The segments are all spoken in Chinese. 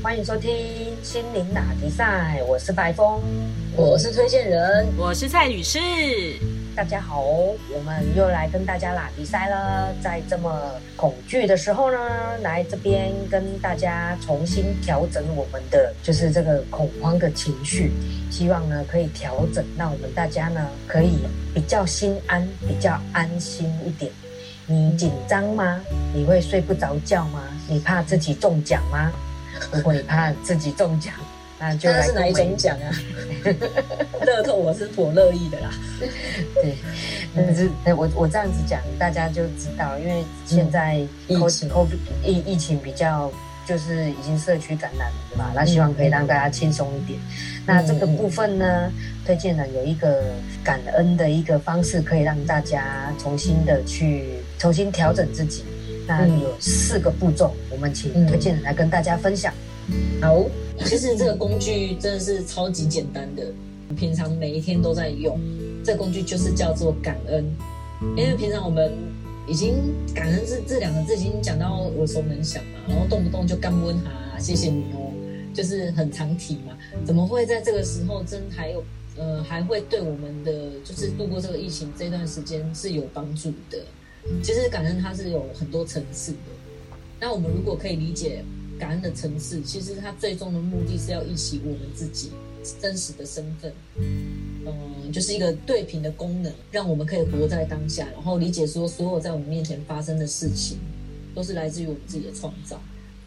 欢迎收听心灵打比赛，我是白峰，我是推荐人，我是蔡女士。大家好，我们又来跟大家打比赛了。在这么恐惧的时候呢，来这边跟大家重新调整我们的就是这个恐慌的情绪，希望呢可以调整，让我们大家呢可以比较心安，比较安心一点。你紧张吗？你会睡不着觉吗？你怕自己中奖吗？如果你怕自己中奖，那就来是哪一种奖啊？乐透我是颇乐意的啦。对，可是我我这样子讲，大家就知道，因为现在疫情疫疫情比较就是已经社区感染了嘛，那希望可以让大家轻松一点。那这个部分呢，推荐了有一个感恩的一个方式，可以让大家重新的去重新调整自己。那有四个步骤，我们请推荐人来跟大家分享。好，其实这个工具真的是超级简单的，平常每一天都在用。这个工具就是叫做感恩，因为平常我们已经感恩这这两个字已经讲到耳熟能详嘛，然后动不动就干温哈，谢谢你哦，就是很常提嘛。怎么会在这个时候真还有呃还会对我们的就是度过这个疫情这段时间是有帮助的？其实感恩它是有很多层次的，那我们如果可以理解感恩的层次，其实它最终的目的是要忆起我们自己真实的身份，嗯，就是一个对平的功能，让我们可以活在当下，然后理解说所有在我们面前发生的事情，都是来自于我们自己的创造。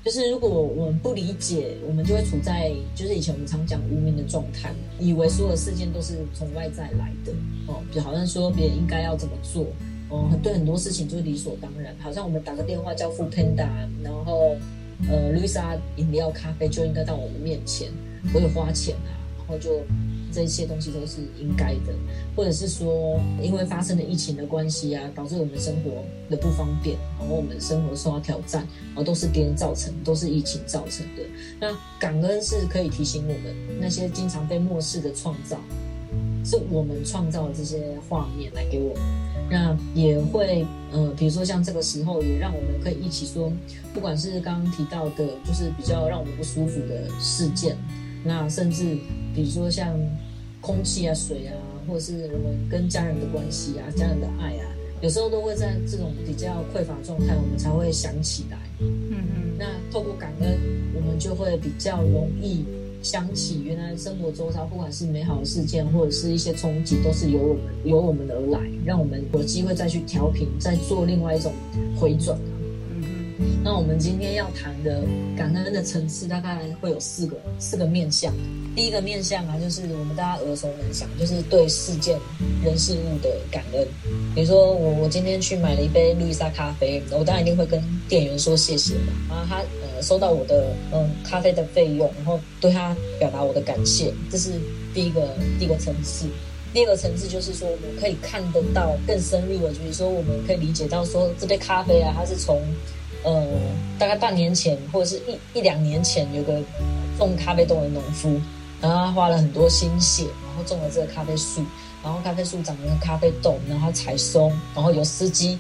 就是如果我们不理解，我们就会处在就是以前我们常讲无名的状态，以为所有事件都是从外在来的，哦，就好像说别人应该要怎么做。哦，对很多事情就是理所当然，好像我们打个电话叫付 Panda，然后呃，，Lisa 饮料咖啡就应该到我们面前，我有花钱啊，然后就这些东西都是应该的，或者是说因为发生了疫情的关系啊，导致我们生活的不方便，然后我们生活受到挑战，然后都是别人造成，都是疫情造成的。那感恩是可以提醒我们那些经常被漠视的创造。是我们创造的这些画面来给我们，那也会呃，比如说像这个时候，也让我们可以一起说，不管是刚刚提到的，就是比较让我们不舒服的事件，那甚至比如说像空气啊、水啊，或者是我们跟家人的关系啊、家人的爱啊，有时候都会在这种比较匮乏状态，我们才会想起来。嗯嗯。那透过感恩，我们就会比较容易。想起原来生活周遭，不管是美好的事件或者是一些冲击，都是由我们由我们而来，让我们有机会再去调频，再做另外一种回转嗯嗯。那我们今天要谈的感恩的层次，大概会有四个四个面向。第一个面向啊，就是我们大家耳熟能详，就是对事件、人事物的感恩。比如说，我我今天去买了一杯路易莎咖啡，我当然一定会跟店员说谢谢嘛。然后他收到我的嗯咖啡的费用，然后对他表达我的感谢，这是第一个第一个层次。第二个层次就是说，我们可以看得到更深入的，就是说我们可以理解到说这杯咖啡啊，它是从呃大概半年前或者是一一两年前有个种咖啡豆的农夫。然后他花了很多心血，然后种了这个咖啡树，然后咖啡树长了咖啡豆，然后采收，然后有司机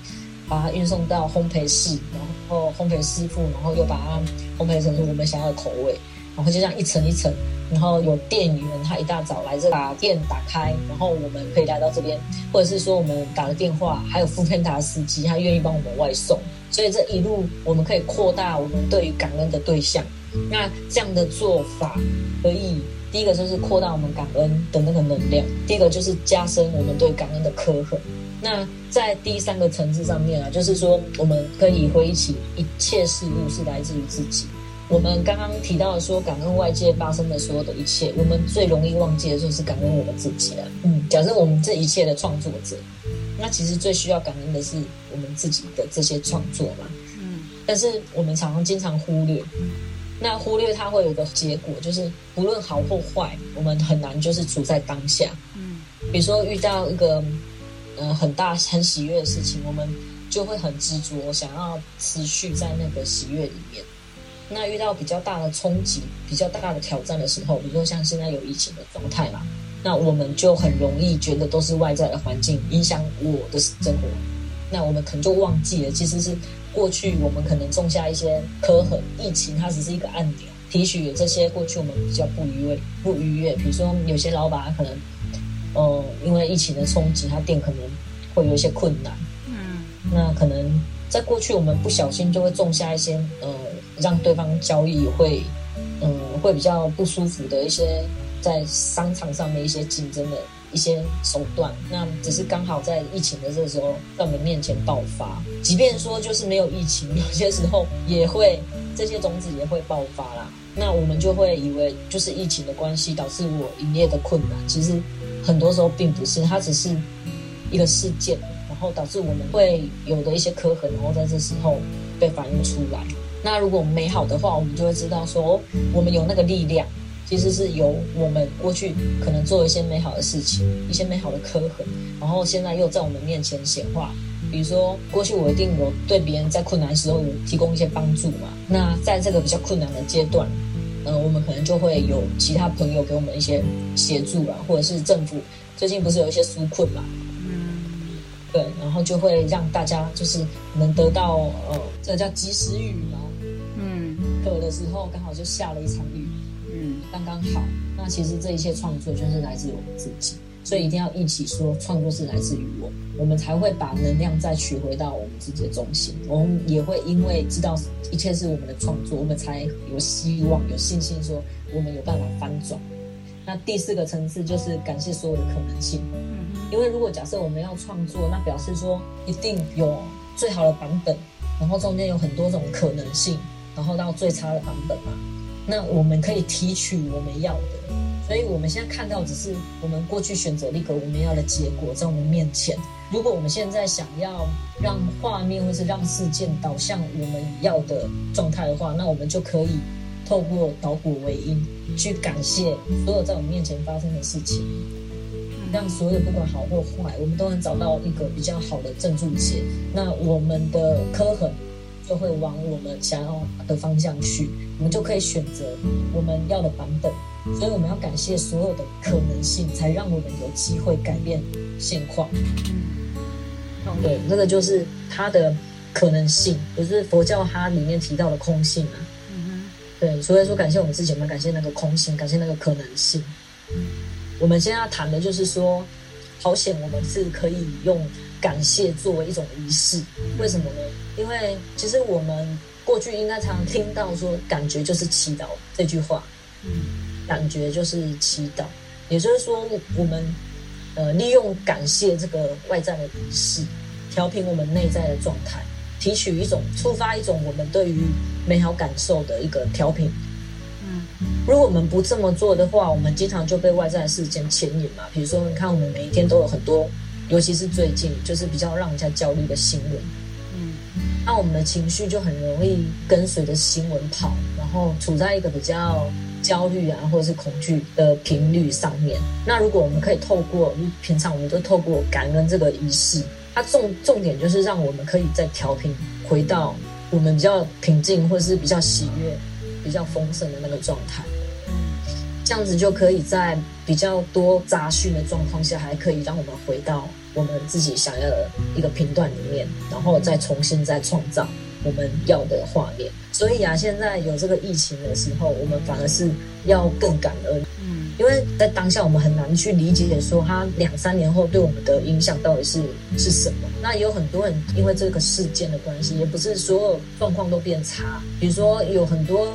把它运送到烘焙室，然后烘焙师傅，然后又把它烘焙成我们想要的口味，然后就这样一层一层，然后有店员他一大早来这把店打开，然后我们可以来到这边，或者是说我们打了电话，还有副片达司机他愿意帮我们外送，所以这一路我们可以扩大我们对于感恩的对象，那这样的做法可以。第一个就是扩大我们感恩的那个能量，第一个就是加深我们对感恩的刻痕。那在第三个层次上面啊，就是说我们可以回忆起一切事物是来自于自己。我们刚刚提到说感恩外界发生的所有的一切，我们最容易忘记的就是感恩我们自己了。嗯，假设我们这一切的创作者，那其实最需要感恩的是我们自己的这些创作嘛。嗯，但是我们常常经常忽略。那忽略它会有个结果，就是不论好或坏，我们很难就是处在当下。嗯，比如说遇到一个呃很大很喜悦的事情，我们就会很执着，想要持续在那个喜悦里面。那遇到比较大的冲击、比较大的挑战的时候，比如说像现在有疫情的状态嘛，那我们就很容易觉得都是外在的环境影响我的生活。那我们可能就忘记了，其实是。过去我们可能种下一些刻痕，疫情它只是一个按钮，提取这些过去我们比较不愉悦、不愉悦，比如说有些老板可能，呃，因为疫情的冲击，他店可能会有一些困难。嗯，那可能在过去我们不小心就会种下一些，呃，让对方交易会，嗯，会比较不舒服的一些在商场上的一些竞争的。一些手段，那只是刚好在疫情的这个时候在我们面前爆发。即便说就是没有疫情，有些时候也会这些种子也会爆发啦。那我们就会以为就是疫情的关系导致我营业的困难，其实很多时候并不是，它只是一个事件，然后导致我们会有的一些磕痕，然后在这时候被反映出来。那如果美好的话，我们就会知道说我们有那个力量。其实是由我们过去可能做一些美好的事情，一些美好的刻痕，然后现在又在我们面前显化。比如说，过去我一定有对别人在困难时候有提供一些帮助嘛。那在这个比较困难的阶段，呃，我们可能就会有其他朋友给我们一些协助啊，或者是政府最近不是有一些纾困嘛？嗯，对，然后就会让大家就是能得到呃，这叫及时雨嘛。嗯，渴的时候刚好就下了一场雨。嗯刚刚好，那其实这一切创作就是来自于我们自己，所以一定要一起说，创作是来自于我，我们才会把能量再取回到我们自己的中心。我们也会因为知道一切是我们的创作，我们才有希望、有信心说我们有办法翻转。那第四个层次就是感谢所有的可能性，因为如果假设我们要创作，那表示说一定有最好的版本，然后中间有很多种可能性，然后到最差的版本嘛。那我们可以提取我们要的，所以我们现在看到只是我们过去选择一个我们要的结果在我们面前。如果我们现在想要让画面或是让事件导向我们要的状态的话，那我们就可以透过导果为因，去感谢所有在我们面前发生的事情，让所有不管好或坏，我们都能找到一个比较好的正注解。那我们的磕痕。就会往我们想要的方向去，我们就可以选择我们要的版本。所以我们要感谢所有的可能性，才让我们有机会改变现况。对，那个就是它的可能性，就是佛教它里面提到的空性啊。对，所以说感谢我们自己，我们感谢那个空性，感谢那个可能性。我们现在要谈的就是说，好险我们是可以用感谢作为一种仪式，为什么呢？因为其实我们过去应该常常听到说“感觉就是祈祷”这句话，嗯，感觉就是祈祷，也就是说我们呃利用感谢这个外在的仪式，调平我们内在的状态，提取一种触发一种我们对于美好感受的一个调频。嗯，如果我们不这么做的话，我们经常就被外在的事件牵引嘛。比如说，你看我们每一天都有很多，尤其是最近就是比较让人家焦虑的新闻。嗯那我们的情绪就很容易跟随着新闻跑，然后处在一个比较焦虑啊，或者是恐惧的频率上面。那如果我们可以透过平常我们都透过感恩这个仪式，它重重点就是让我们可以再调频回到我们比较平静或是比较喜悦、比较丰盛的那个状态。这样子就可以在比较多杂讯的状况下，还可以让我们回到。我们自己想要的一个频段里面，然后再重新再创造我们要的画面。所以啊，现在有这个疫情的时候，我们反而是要更感恩。因为在当下我们很难去理解说，他两三年后对我们的影响到底是是什么。那也有很多人因为这个事件的关系，也不是所有状况都变差。比如说，有很多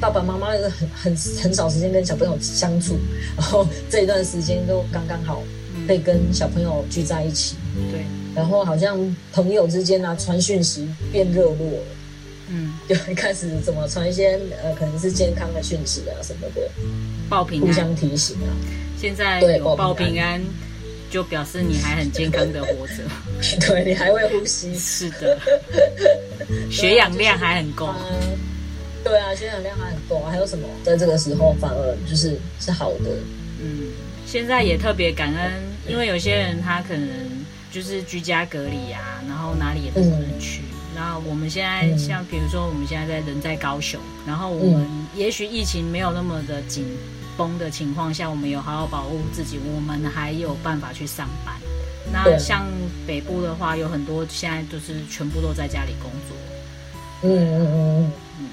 爸爸妈妈很很很少时间跟小朋友相处，然后这一段时间都刚刚好。可以跟小朋友聚在一起，对，然后好像朋友之间啊传讯息变热络了，嗯，就开始怎么传一些呃可能是健康的讯息啊什么的，报平安，互相提醒啊。现在有报平安，就表示你还很健康的活着，对你还会呼吸，是的，血氧量还很够，对啊，血氧量还很够啊。还有什么？在这个时候反而就是是好的，嗯。现在也特别感恩，因为有些人他可能就是居家隔离啊，然后哪里也不能去。那我们现在像比如说，我们现在在人在高雄，然后我们也许疫情没有那么的紧绷的情况下，我们有好好保护自己，我们还有办法去上班。那像北部的话，有很多现在就是全部都在家里工作。嗯嗯嗯嗯。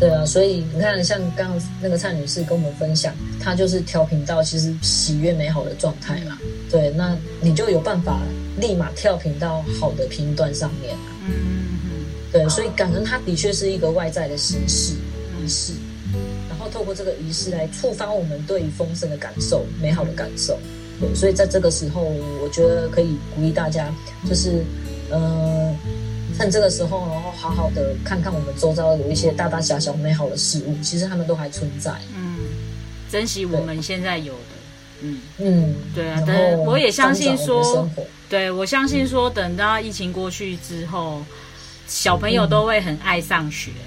对啊，所以你看，像刚刚那个蔡女士跟我们分享，她就是调频到其实喜悦美好的状态嘛。对，那你就有办法立马跳频到好的频段上面嗯对，所以感恩它的确是一个外在的形式仪式，然后透过这个仪式来触发我们对于丰盛的感受、美好的感受。对，所以在这个时候，我觉得可以鼓励大家，就是呃，趁这个时候，然后好好的看看我们周遭有一些大大小小美好的事物，其实他们都还存在。嗯，珍惜我们现在有的。嗯嗯，对啊，然我也相信说对我相信说，等到疫情过去之后，小朋友都会很爱上学。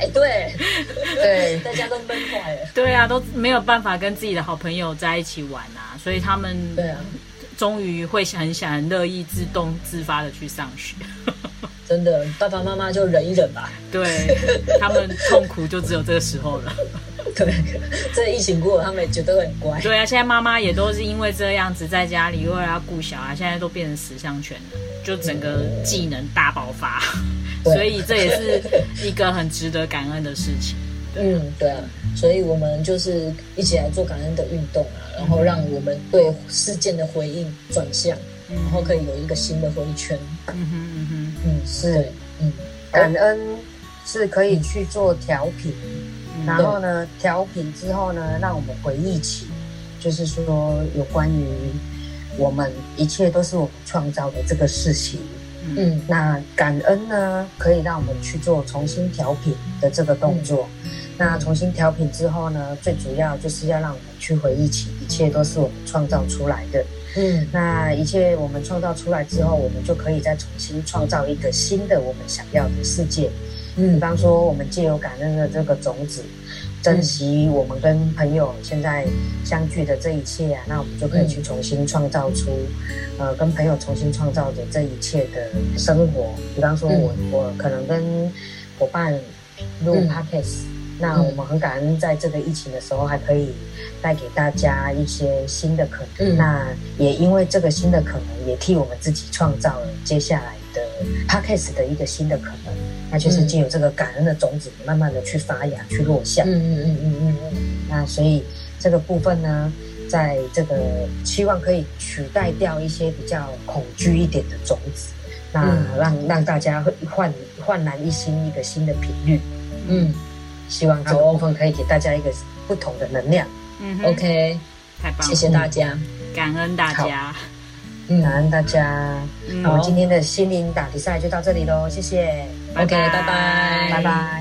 哎，对，对，大家都闷坏了。对啊，都没有办法跟自己的好朋友在一起玩啊，所以他们对啊，终于会很想很乐意自动自发的去上学。真的，爸爸妈妈就忍一忍吧。对他们痛苦就只有这个时候了。对，这疫情过后，他们也觉得很乖。对啊，现在妈妈也都是因为这样子在家里为了要顾小孩，现在都变成十项全能，就整个技能大爆发，对所以这也是一个很值得感恩的事情。嗯，对啊，所以我们就是一起来做感恩的运动啊，然后让我们对事件的回应转向，然后可以有一个新的回圈。嗯哼嗯哼嗯，是，嗯，感恩是可以去做调频，哼，然后呢，调频之后呢，让我们回忆起，就是说有关于我们一切都是我们创造的这个事情。嗯那感恩呢，可以让我们去做重新调频的这个动作。那重新调频之后呢，最主要就是要让我们去回忆起，一切都是我们创造出来的。嗯。那一切我们创造出来之后，我们就可以再重新创造一个新的我们想要的世界。嗯。比嗯方说，我们借由感恩的这个种子，珍惜我们跟朋友现在相聚的这一切啊，那我们就可以去重新创造出，呃，跟朋友重新创造的这一切的生活。比方说我，我可能跟伙伴录嗯。podcast，、那我们很感恩，在这个疫情的时候还可以带给大家一些新的可能。嗯那也因为这个新的可能，也替我们自己创造了接下来的 podcast 的一个新的可能。那就是借由这个感恩的种子，慢慢的去发芽、去落下。嗯嗯嗯嗯嗯嗯，那所以这个部分呢，在这个希望可以取代掉一些比较恐惧一点的种子，那嗯让让大家会焕焕然一新，一个新的频率。嗯希望这个部分可以给大家一个不同的能量。嗯哼，OK，太棒了，谢谢大家。感恩大家。嗯感恩大家。嗯那我们今天的心灵打比赛就到这里喽，谢谢，，OK，拜拜，拜拜。